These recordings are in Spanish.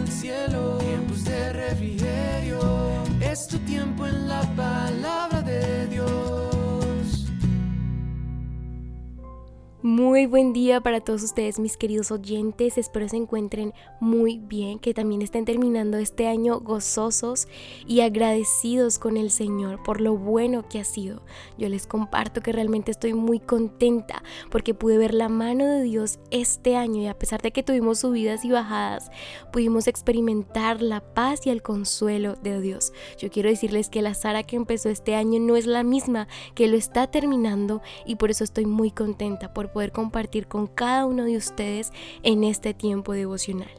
el cielo, Muy buen día para todos ustedes, mis queridos oyentes. Espero se encuentren muy bien, que también estén terminando este año gozosos y agradecidos con el Señor por lo bueno que ha sido. Yo les comparto que realmente estoy muy contenta porque pude ver la mano de Dios este año y a pesar de que tuvimos subidas y bajadas, pudimos experimentar la paz y el consuelo de Dios. Yo quiero decirles que la Sara que empezó este año no es la misma que lo está terminando y por eso estoy muy contenta por poder compartir con cada uno de ustedes en este tiempo devocional.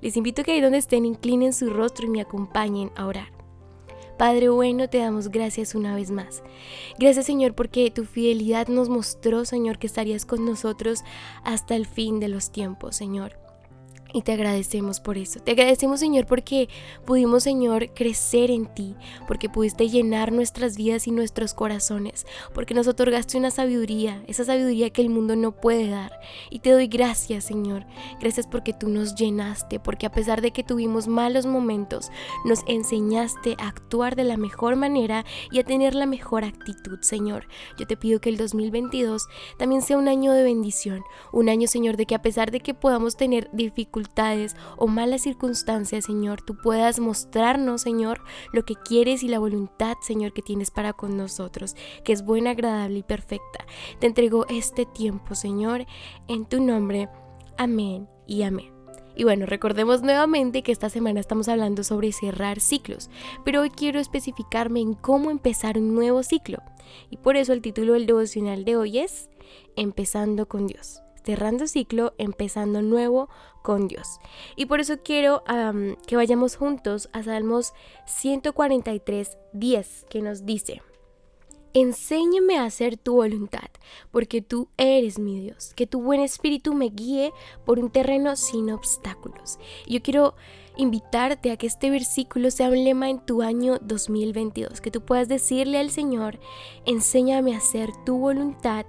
Les invito a que ahí donde estén inclinen su rostro y me acompañen a orar. Padre bueno, te damos gracias una vez más. Gracias Señor porque tu fidelidad nos mostró, Señor, que estarías con nosotros hasta el fin de los tiempos, Señor. Y te agradecemos por eso. Te agradecemos, Señor, porque pudimos, Señor, crecer en ti, porque pudiste llenar nuestras vidas y nuestros corazones, porque nos otorgaste una sabiduría, esa sabiduría que el mundo no puede dar. Y te doy gracias, Señor. Gracias porque tú nos llenaste, porque a pesar de que tuvimos malos momentos, nos enseñaste a actuar de la mejor manera y a tener la mejor actitud, Señor. Yo te pido que el 2022 también sea un año de bendición, un año, Señor, de que a pesar de que podamos tener dificultades, o malas circunstancias, Señor, tú puedas mostrarnos, Señor, lo que quieres y la voluntad, Señor, que tienes para con nosotros, que es buena, agradable y perfecta. Te entrego este tiempo, Señor, en tu nombre. Amén y amén. Y bueno, recordemos nuevamente que esta semana estamos hablando sobre cerrar ciclos, pero hoy quiero especificarme en cómo empezar un nuevo ciclo. Y por eso el título del devocional de hoy es Empezando con Dios cerrando ciclo, empezando nuevo con Dios. Y por eso quiero que vayamos juntos a Salmos 143, 10, que nos dice, Enséñame a hacer tu voluntad, porque tú eres mi Dios. Que tu buen espíritu me guíe por un terreno sin obstáculos. Yo quiero invitarte a que este versículo sea un lema en tu año 2022, que tú puedas decirle al Señor, enséñame a hacer tu voluntad,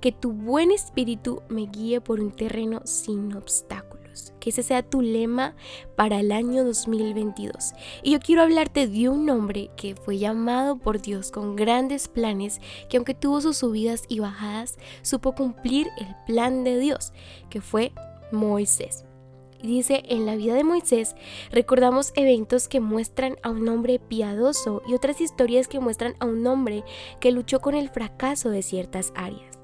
que tu buen espíritu me guíe por un terreno sin obstáculos. Que ese sea tu lema para el año 2022. Y yo quiero hablarte de un hombre que fue llamado por Dios con grandes planes, que aunque tuvo sus subidas y bajadas, supo cumplir el plan de Dios, que fue Moisés dice, en la vida de Moisés recordamos eventos que muestran a un hombre piadoso y otras historias que muestran a un hombre que luchó con el fracaso de ciertas áreas.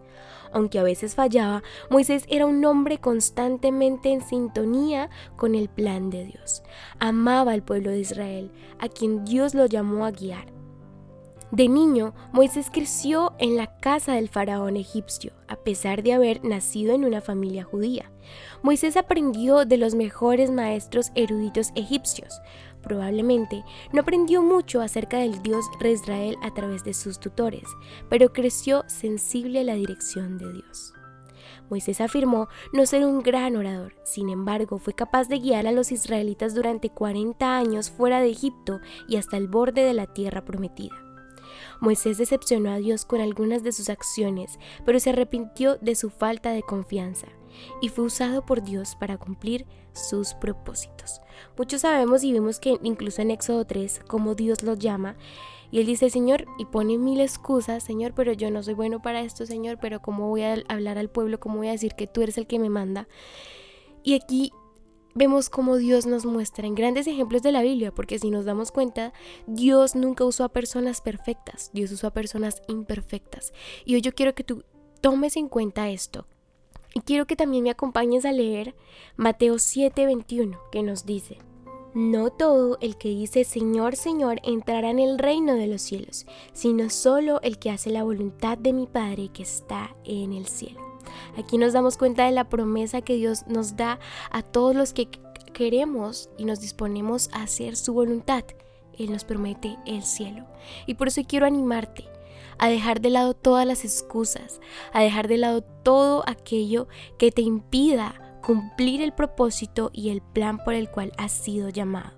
Aunque a veces fallaba, Moisés era un hombre constantemente en sintonía con el plan de Dios. Amaba al pueblo de Israel, a quien Dios lo llamó a guiar. De niño, Moisés creció en la casa del faraón egipcio, a pesar de haber nacido en una familia judía. Moisés aprendió de los mejores maestros eruditos egipcios. Probablemente no aprendió mucho acerca del Dios de Israel a través de sus tutores, pero creció sensible a la dirección de Dios. Moisés afirmó no ser un gran orador, sin embargo fue capaz de guiar a los israelitas durante 40 años fuera de Egipto y hasta el borde de la tierra prometida. Moisés decepcionó a Dios con algunas de sus acciones, pero se arrepintió de su falta de confianza y fue usado por Dios para cumplir sus propósitos. Muchos sabemos y vemos que incluso en Éxodo 3, como Dios los llama, y él dice, Señor, y pone mil excusas, Señor, pero yo no soy bueno para esto, Señor, pero ¿cómo voy a hablar al pueblo? ¿Cómo voy a decir que tú eres el que me manda? Y aquí vemos cómo Dios nos muestra en grandes ejemplos de la Biblia, porque si nos damos cuenta, Dios nunca usó a personas perfectas, Dios usó a personas imperfectas. Y hoy yo quiero que tú tomes en cuenta esto. Y quiero que también me acompañes a leer Mateo 7:21, que nos dice, No todo el que dice Señor, Señor entrará en el reino de los cielos, sino solo el que hace la voluntad de mi Padre que está en el cielo. Aquí nos damos cuenta de la promesa que Dios nos da a todos los que queremos y nos disponemos a hacer su voluntad. Él nos promete el cielo. Y por eso quiero animarte a dejar de lado todas las excusas, a dejar de lado todo aquello que te impida cumplir el propósito y el plan por el cual has sido llamado.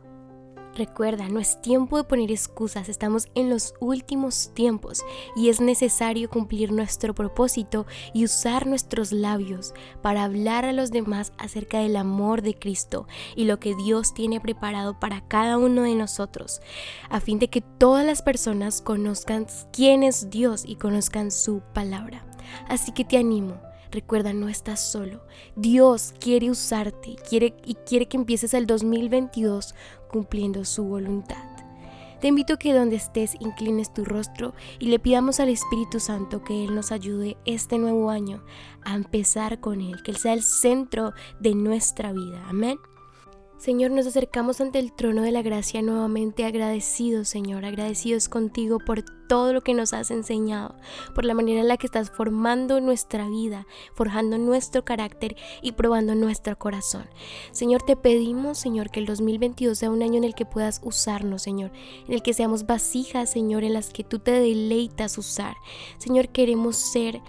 Recuerda, no es tiempo de poner excusas, estamos en los últimos tiempos y es necesario cumplir nuestro propósito y usar nuestros labios para hablar a los demás acerca del amor de Cristo y lo que Dios tiene preparado para cada uno de nosotros, a fin de que todas las personas conozcan quién es Dios y conozcan su palabra. Así que te animo Recuerda, no estás solo. Dios quiere usarte quiere, y quiere que empieces el 2022 cumpliendo su voluntad. Te invito a que donde estés inclines tu rostro y le pidamos al Espíritu Santo que Él nos ayude este nuevo año a empezar con Él, que Él sea el centro de nuestra vida. Amén. Señor, nos acercamos ante el trono de la gracia nuevamente agradecidos, Señor, agradecidos contigo por todo lo que nos has enseñado, por la manera en la que estás formando nuestra vida, forjando nuestro carácter y probando nuestro corazón. Señor, te pedimos, Señor, que el 2022 sea un año en el que puedas usarnos, Señor, en el que seamos vasijas, Señor, en las que tú te deleitas usar. Señor, queremos ser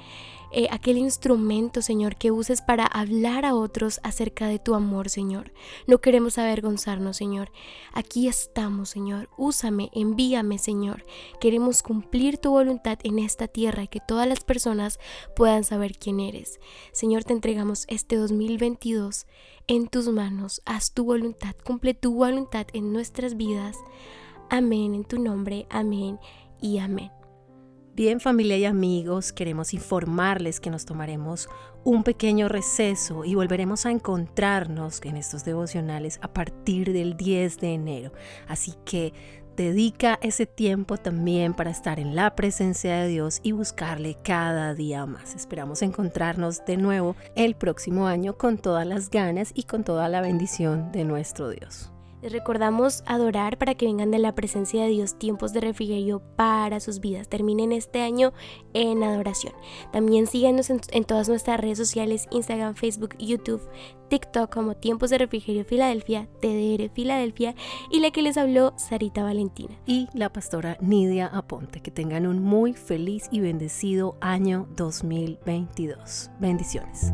eh, aquel instrumento, Señor, que uses para hablar a otros acerca de tu amor, Señor. No queremos avergonzarnos, Señor. Aquí estamos, Señor. Úsame, envíame, Señor. Queremos cumplir tu voluntad en esta tierra y que todas las personas puedan saber quién eres. Señor, te entregamos este 2022 en tus manos. Haz tu voluntad, cumple tu voluntad en nuestras vidas. Amén, en tu nombre, amén y amén. Bien familia y amigos, queremos informarles que nos tomaremos un pequeño receso y volveremos a encontrarnos en estos devocionales a partir del 10 de enero. Así que dedica ese tiempo también para estar en la presencia de Dios y buscarle cada día más. Esperamos encontrarnos de nuevo el próximo año con todas las ganas y con toda la bendición de nuestro Dios. Les recordamos adorar para que vengan de la presencia de Dios tiempos de refrigerio para sus vidas. Terminen este año en adoración. También síganos en, todas nuestras redes sociales, Instagram, Facebook, YouTube, TikTok como Tiempos de Refrigerio Filadelfia, TDR Filadelfia y la que les habló Sarita Valentina. Y la pastora Nidia Aponte. Que tengan un muy feliz y bendecido año 2022. Bendiciones